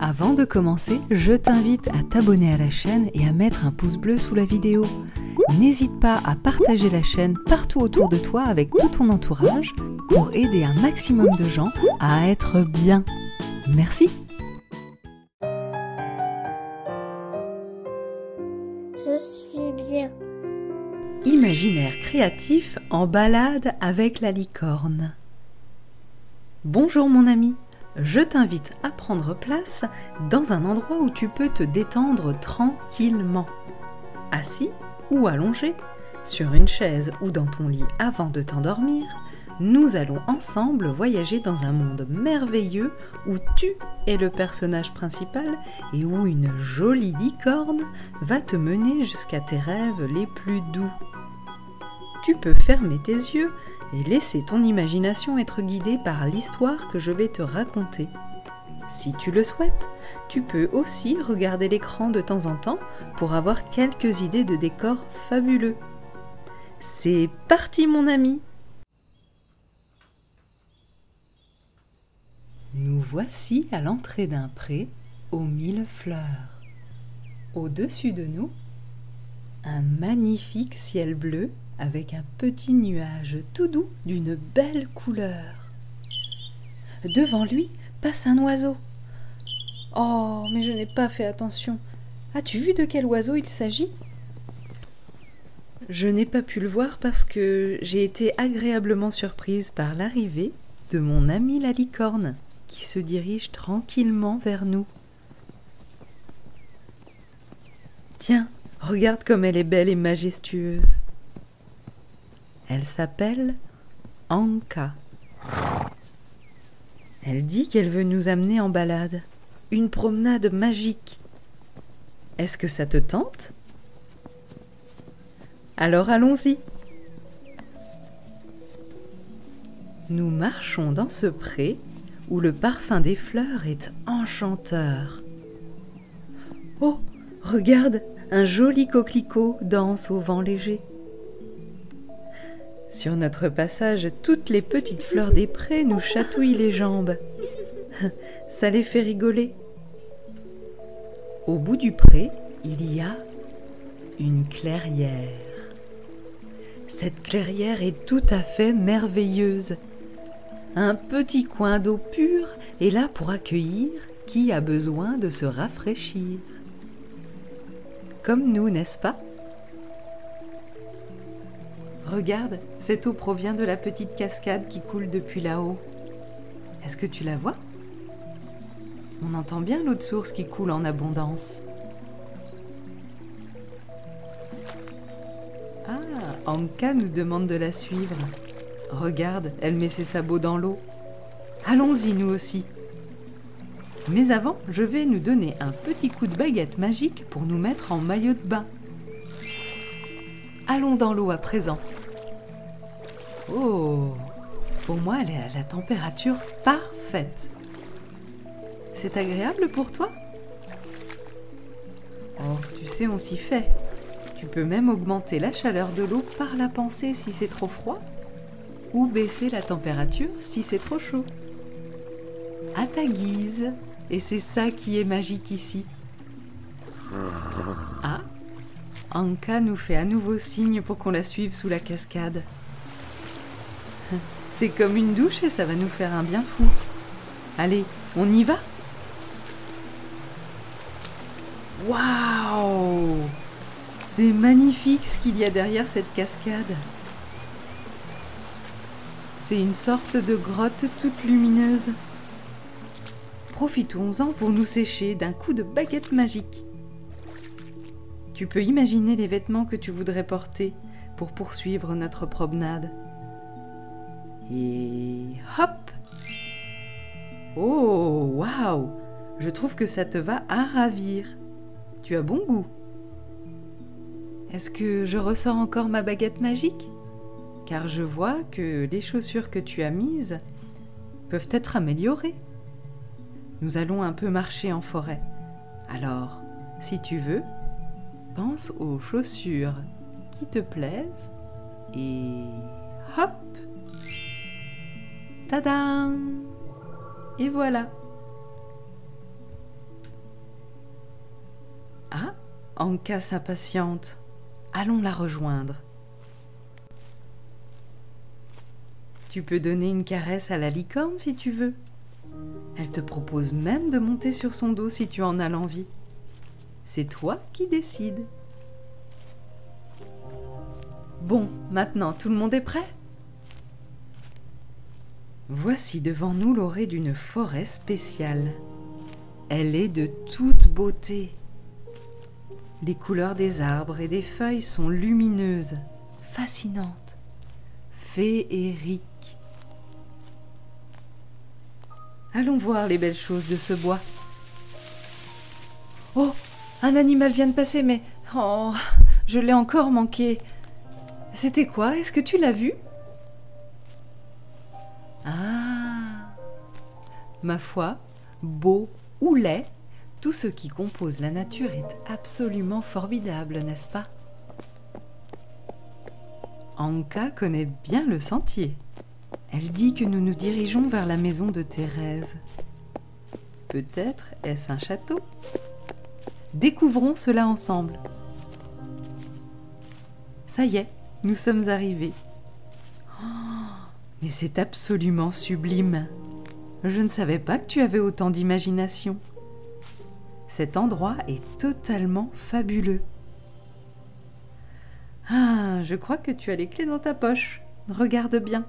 Avant de commencer, je t'invite à t'abonner à la chaîne et à mettre un pouce bleu sous la vidéo. N'hésite pas à partager la chaîne partout autour de toi avec tout ton entourage pour aider un maximum de gens à être bien. Merci. Je suis bien. Imaginaire créatif en balade avec la licorne. Bonjour mon ami, je t'invite à prendre place dans un endroit où tu peux te détendre tranquillement. Assis ou allongé, sur une chaise ou dans ton lit avant de t'endormir, nous allons ensemble voyager dans un monde merveilleux où tu es le personnage principal et où une jolie licorne va te mener jusqu'à tes rêves les plus doux. Tu peux fermer tes yeux et laisser ton imagination être guidée par l'histoire que je vais te raconter. Si tu le souhaites, tu peux aussi regarder l'écran de temps en temps pour avoir quelques idées de décors fabuleux. C'est parti mon ami Nous voici à l'entrée d'un pré aux mille fleurs. Au-dessus de nous, un magnifique ciel bleu avec un petit nuage tout doux d'une belle couleur. Devant lui passe un oiseau. Oh, mais je n'ai pas fait attention. As-tu vu de quel oiseau il s'agit? Je n'ai pas pu le voir parce que j'ai été agréablement surprise par l'arrivée de mon ami la licorne qui se dirige tranquillement vers nous. Tiens, regarde comme elle est belle et majestueuse. Elle s'appelle Anka. Elle dit qu'elle veut nous amener en balade, une promenade magique. Est-ce que ça te tente? Alors allons-y. Nous marchons dans ce pré où le parfum des fleurs est enchanteur. Oh, regarde, un joli coquelicot danse au vent léger. Sur notre passage, toutes les petites fleurs des prés nous chatouillent les jambes. Ça les fait rigoler. Au bout du pré, il y a une clairière. Cette clairière est tout à fait merveilleuse. Un petit coin d'eau pure est là pour accueillir qui a besoin de se rafraîchir. Comme nous, n'est-ce pas? Regarde, cette eau provient de la petite cascade qui coule depuis là-haut. Est-ce que tu la vois? On entend bien l'eau de source qui coule en abondance. Ah, Anka nous demande de la suivre. Regarde, elle met ses sabots dans l'eau. Allons-y nous aussi. Mais avant, je vais nous donner un petit coup de baguette magique pour nous mettre en maillot de bain. Allons dans l'eau à présent. Oh Pour moi, elle est à la température parfaite. C'est agréable pour toi? Oh, tu sais, on s'y fait. Tu peux même augmenter la chaleur de l'eau par la pensée si c'est trop froid, ou baisser la température si c'est trop chaud. À ta guise, et c'est ça qui est magique ici. Ah Anka nous fait à nouveau signe pour qu'on la suive sous la cascade. C'est comme une douche et ça va nous faire un bien fou. Allez, on y va Waouh C'est magnifique ce qu'il y a derrière cette cascade. C'est une sorte de grotte toute lumineuse. Profitons-en pour nous sécher d'un coup de baguette magique. Tu peux imaginer les vêtements que tu voudrais porter pour poursuivre notre promenade. Et hop Oh, waouh Je trouve que ça te va à ravir. Tu as bon goût. Est-ce que je ressors encore ma baguette magique? Car je vois que les chaussures que tu as mises peuvent être améliorées. Nous allons un peu marcher en forêt. Alors, si tu veux, pense aux chaussures qui te plaisent et hop et voilà Ah Anka s'impatiente. Allons la rejoindre. Tu peux donner une caresse à la licorne si tu veux. Elle te propose même de monter sur son dos si tu en as l'envie. C'est toi qui décides. Bon, maintenant tout le monde est prêt? Voici devant nous l'orée d'une forêt spéciale. Elle est de toute beauté. Les couleurs des arbres et des feuilles sont lumineuses, fascinantes, féeriques. Allons voir les belles choses de ce bois. Oh, un animal vient de passer, mais oh, je l'ai encore manqué. C'était quoi? Est-ce que tu l'as vu? Ma foi, beau ou laid, tout ce qui compose la nature est absolument formidable, n'est-ce pas? Anka connaît bien le sentier. Elle dit que nous nous dirigeons vers la maison de tes rêves. Peut-être est-ce un château Découvrons cela ensemble. Ça y est, nous sommes arrivés. Oh, mais c'est absolument sublime. Je ne savais pas que tu avais autant d'imagination. Cet endroit est totalement fabuleux. Ah, je crois que tu as les clés dans ta poche. Regarde bien.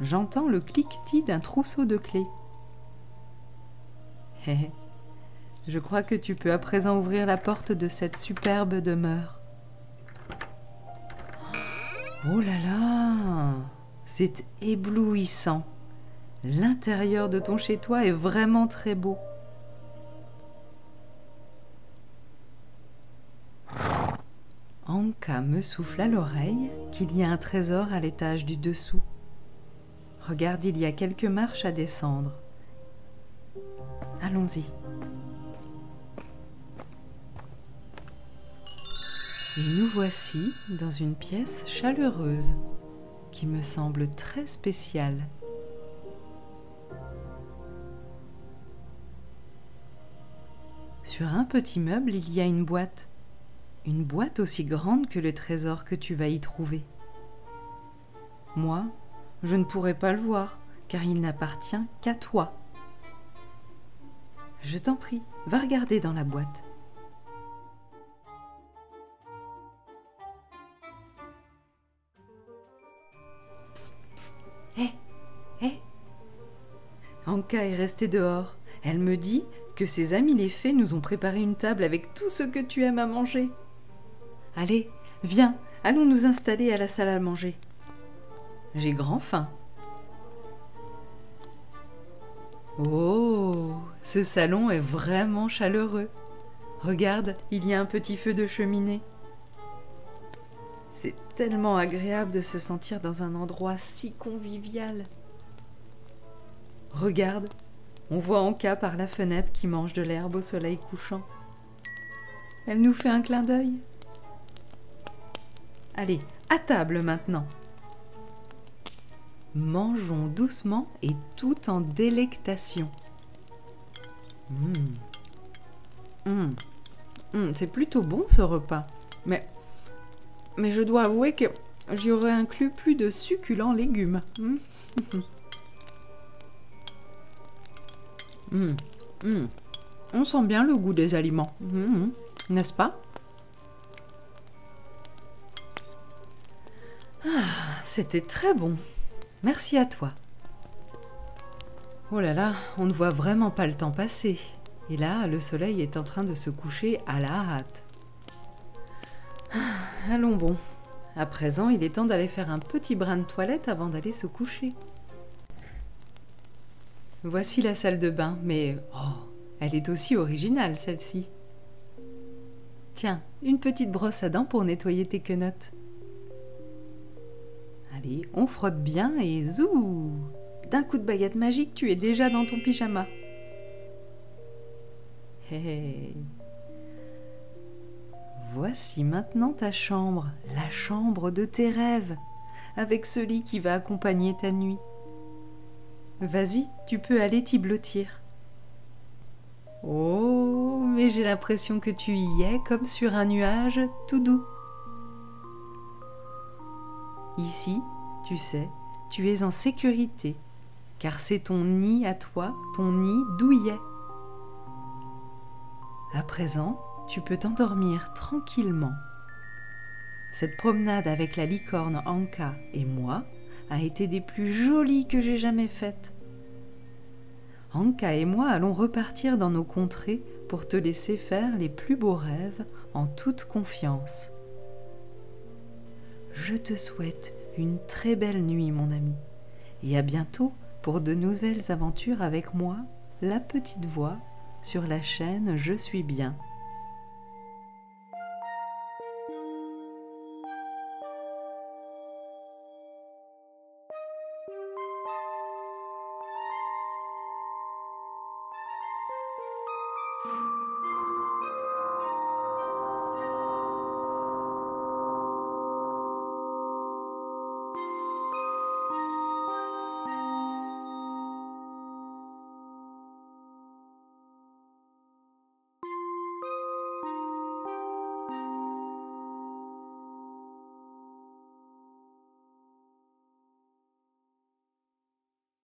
J'entends le cliquetis d'un trousseau de clés. Hé. Je crois que tu peux à présent ouvrir la porte de cette superbe demeure. Oh là là C'est éblouissant. L'intérieur de ton chez-toi est vraiment très beau. Anka me souffle à l'oreille qu'il y a un trésor à l'étage du dessous. Regarde, il y a quelques marches à descendre. Allons-y. Et nous voici dans une pièce chaleureuse qui me semble très spéciale. Sur un petit meuble, il y a une boîte. Une boîte aussi grande que le trésor que tu vas y trouver. Moi, je ne pourrai pas le voir, car il n'appartient qu'à toi. Je t'en prie, va regarder dans la boîte. Anka est restée dehors. Elle me dit que ses amis les fées nous ont préparé une table avec tout ce que tu aimes à manger. Allez, viens, allons nous installer à la salle à manger. J'ai grand faim. Oh, ce salon est vraiment chaleureux. Regarde, il y a un petit feu de cheminée. C'est tellement agréable de se sentir dans un endroit si convivial. Regarde, on voit Anka par la fenêtre qui mange de l'herbe au soleil couchant. Elle nous fait un clin d'œil. Allez, à table maintenant. Mangeons doucement et tout en délectation. Mmh. Mmh. Mmh, c'est plutôt bon ce repas. Mais, mais je dois avouer que j'y aurais inclus plus de succulents légumes. On sent bien le goût des aliments, n'est-ce pas? Ah, c'était très bon. Merci à toi. Oh là là, on ne voit vraiment pas le temps passer. Et là, le soleil est en train de se coucher à la hâte. Ah, allons bon. À présent, il est temps d'aller faire un petit brin de toilette avant d'aller se coucher. Voici la salle de bain, mais oh, elle est aussi originale celle-ci. Tiens, une petite brosse à dents pour nettoyer tes quenottes. Allez, on frotte bien et zou D'un coup de baguette magique, tu es déjà dans ton pyjama. Hey. Voici maintenant ta chambre, la chambre de tes rêves, avec ce lit qui va accompagner ta nuit. Vas-y, tu peux aller t'y blottir. Oh, mais j'ai l'impression que tu y es comme sur un nuage tout doux. Ici, tu sais, tu es en sécurité, car c'est ton nid à toi, ton nid douillet. À présent, tu peux t'endormir tranquillement. Cette promenade avec la licorne Anka et moi a été des plus jolies que j'ai jamais faites. Anka et moi allons repartir dans nos contrées pour te laisser faire les plus beaux rêves en toute confiance. Je te souhaite une très belle nuit, mon ami, et à bientôt pour de nouvelles aventures avec moi, la petite voix, sur la chaîne Je suis bien.